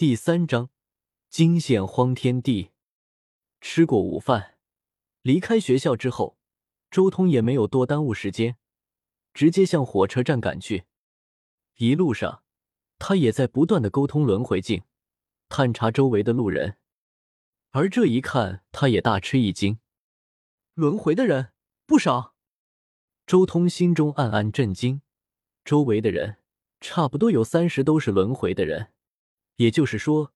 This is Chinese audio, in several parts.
第三章，惊现荒天地。吃过午饭，离开学校之后，周通也没有多耽误时间，直接向火车站赶去。一路上，他也在不断的沟通轮回镜，探查周围的路人。而这一看，他也大吃一惊，轮回的人不少。周通心中暗暗震惊，周围的人差不多有三十都是轮回的人。也就是说，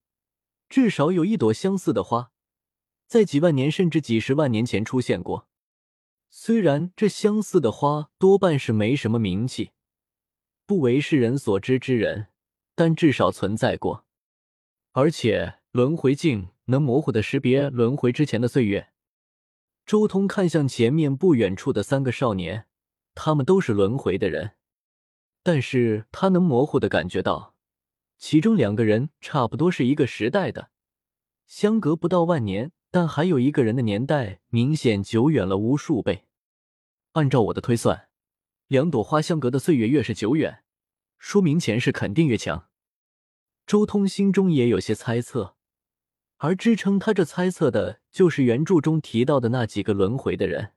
至少有一朵相似的花，在几万年甚至几十万年前出现过。虽然这相似的花多半是没什么名气，不为世人所知之人，但至少存在过。而且轮回镜能模糊的识别轮回之前的岁月。周通看向前面不远处的三个少年，他们都是轮回的人，但是他能模糊的感觉到。其中两个人差不多是一个时代的，相隔不到万年，但还有一个人的年代明显久远了无数倍。按照我的推算，两朵花相隔的岁月越是久远，说明前世肯定越强。周通心中也有些猜测，而支撑他这猜测的就是原著中提到的那几个轮回的人：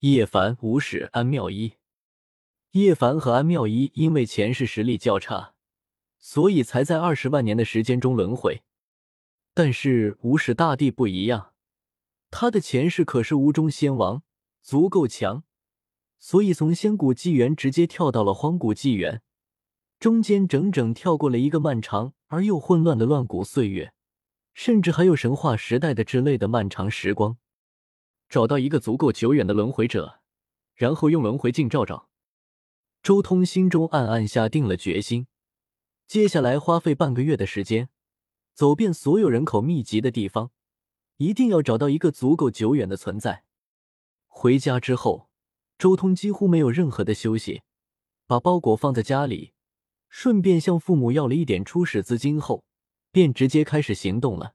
叶凡、吴史、安妙一。叶凡和安妙一因为前世实力较差。所以才在二十万年的时间中轮回，但是无始大帝不一样，他的前世可是无中仙王，足够强，所以从仙古纪元直接跳到了荒古纪元，中间整整跳过了一个漫长而又混乱的乱古岁月，甚至还有神话时代的之类的漫长时光。找到一个足够久远的轮回者，然后用轮回镜照照。周通心中暗暗下定了决心。接下来花费半个月的时间，走遍所有人口密集的地方，一定要找到一个足够久远的存在。回家之后，周通几乎没有任何的休息，把包裹放在家里，顺便向父母要了一点初始资金后，便直接开始行动了。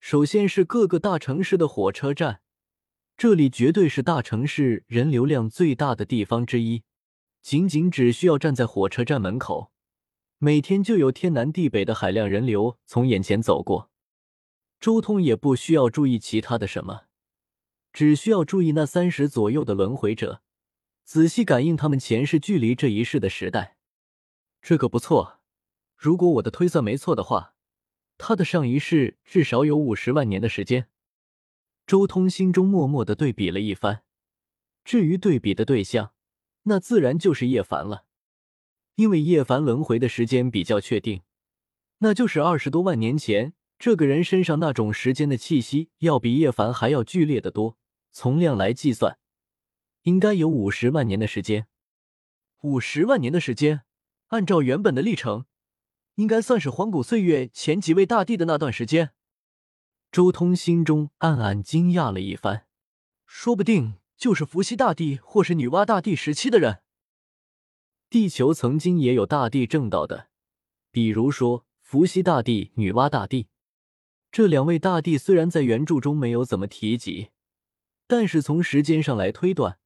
首先是各个大城市的火车站，这里绝对是大城市人流量最大的地方之一，仅仅只需要站在火车站门口。每天就有天南地北的海量人流从眼前走过，周通也不需要注意其他的什么，只需要注意那三十左右的轮回者，仔细感应他们前世距离这一世的时代。这个不错，如果我的推算没错的话，他的上一世至少有五十万年的时间。周通心中默默的对比了一番，至于对比的对象，那自然就是叶凡了。因为叶凡轮回的时间比较确定，那就是二十多万年前。这个人身上那种时间的气息，要比叶凡还要剧烈的多。从量来计算，应该有五十万年的时间。五十万年的时间，按照原本的历程，应该算是荒古岁月前几位大帝的那段时间。周通心中暗暗惊讶了一番，说不定就是伏羲大帝或是女娲大帝时期的人。地球曾经也有大帝正道的，比如说伏羲大帝、女娲大帝。这两位大帝虽然在原著中没有怎么提及，但是从时间上来推断，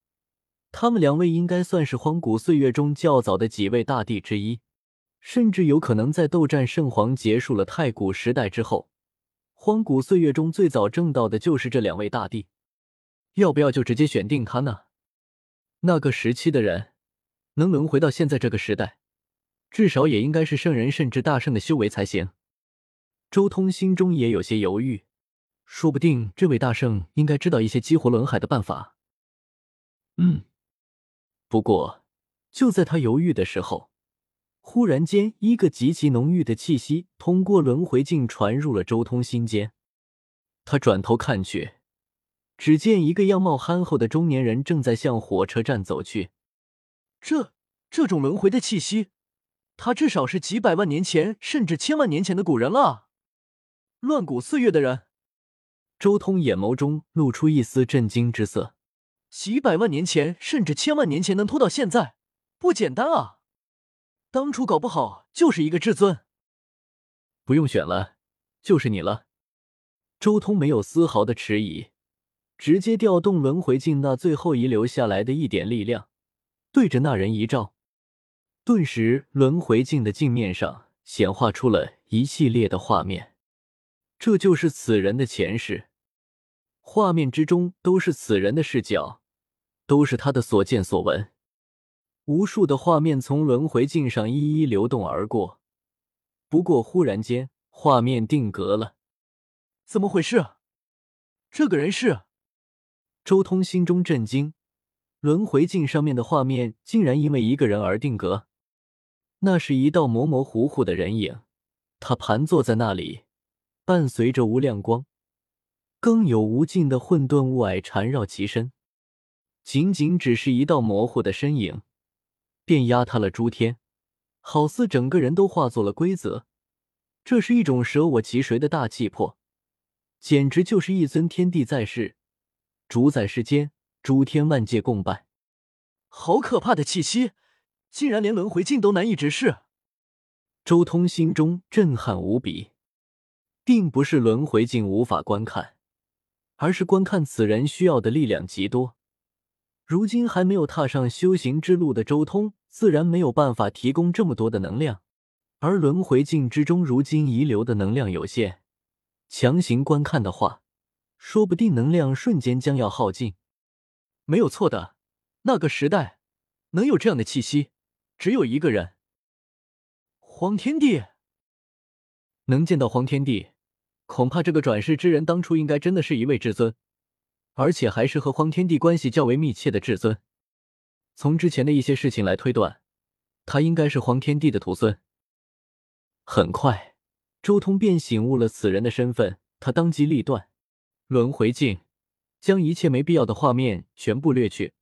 他们两位应该算是荒古岁月中较早的几位大帝之一，甚至有可能在斗战圣皇结束了太古时代之后，荒古岁月中最早正道的就是这两位大帝。要不要就直接选定他呢？那个时期的人。能轮回到现在这个时代，至少也应该是圣人甚至大圣的修为才行。周通心中也有些犹豫，说不定这位大圣应该知道一些激活轮海的办法。嗯，不过就在他犹豫的时候，忽然间一个极其浓郁的气息通过轮回镜传入了周通心间。他转头看去，只见一个样貌憨厚的中年人正在向火车站走去。这这种轮回的气息，他至少是几百万年前，甚至千万年前的古人了。乱古岁月的人，周通眼眸中露出一丝震惊之色。几百万年前，甚至千万年前能拖到现在，不简单啊！当初搞不好就是一个至尊。不用选了，就是你了。周通没有丝毫的迟疑，直接调动轮回镜那最后遗留下来的一点力量。对着那人一照，顿时轮回镜的镜面上显化出了一系列的画面。这就是此人的前世。画面之中都是此人的视角，都是他的所见所闻。无数的画面从轮回镜上一一流动而过。不过，忽然间，画面定格了。怎么回事？这个人是？周通心中震惊，轮回镜上面的画面竟然因为一个人而定格。那是一道模模糊糊的人影，他盘坐在那里，伴随着无量光。更有无尽的混沌雾霭缠绕其身，仅仅只是一道模糊的身影，便压塌了诸天，好似整个人都化作了规则。这是一种舍我其谁的大气魄，简直就是一尊天地在世，主宰世间，诸天万界共拜。好可怕的气息，竟然连轮回镜都难以直视。周通心中震撼无比，并不是轮回镜无法观看。而是观看此人需要的力量极多，如今还没有踏上修行之路的周通，自然没有办法提供这么多的能量。而轮回镜之中如今遗留的能量有限，强行观看的话，说不定能量瞬间将要耗尽。没有错的，那个时代能有这样的气息，只有一个人——黄天帝。能见到黄天帝。恐怕这个转世之人当初应该真的是一位至尊，而且还是和荒天帝关系较为密切的至尊。从之前的一些事情来推断，他应该是荒天帝的徒孙。很快，周通便醒悟了此人的身份，他当机立断，轮回镜将一切没必要的画面全部掠去，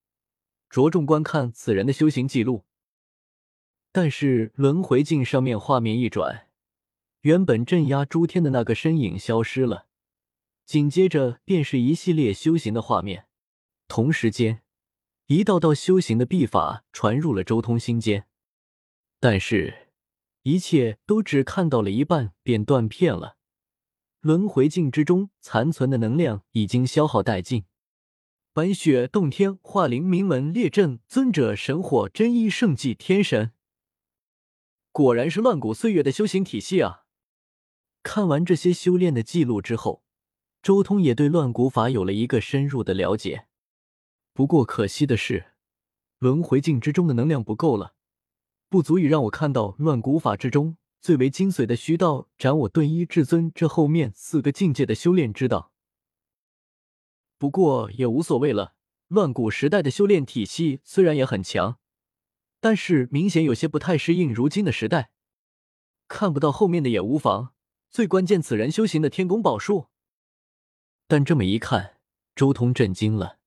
着重观看此人的修行记录。但是轮回镜上面画面一转。原本镇压诸天的那个身影消失了，紧接着便是一系列修行的画面。同时间，一道道修行的秘法传入了周通心间，但是，一切都只看到了一半便断片了。轮回镜之中残存的能量已经消耗殆尽。白雪洞天化灵明文列阵尊者神火真一圣迹天神，果然是乱古岁月的修行体系啊！看完这些修炼的记录之后，周通也对乱古法有了一个深入的了解。不过可惜的是，轮回镜之中的能量不够了，不足以让我看到乱古法之中最为精髓的虚道斩我顿一至尊这后面四个境界的修炼之道。不过也无所谓了，乱古时代的修炼体系虽然也很强，但是明显有些不太适应如今的时代。看不到后面的也无妨。最关键，此人修行的天宫宝术。但这么一看，周通震惊了，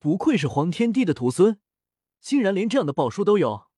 不愧是黄天帝的徒孙，竟然连这样的宝术都有。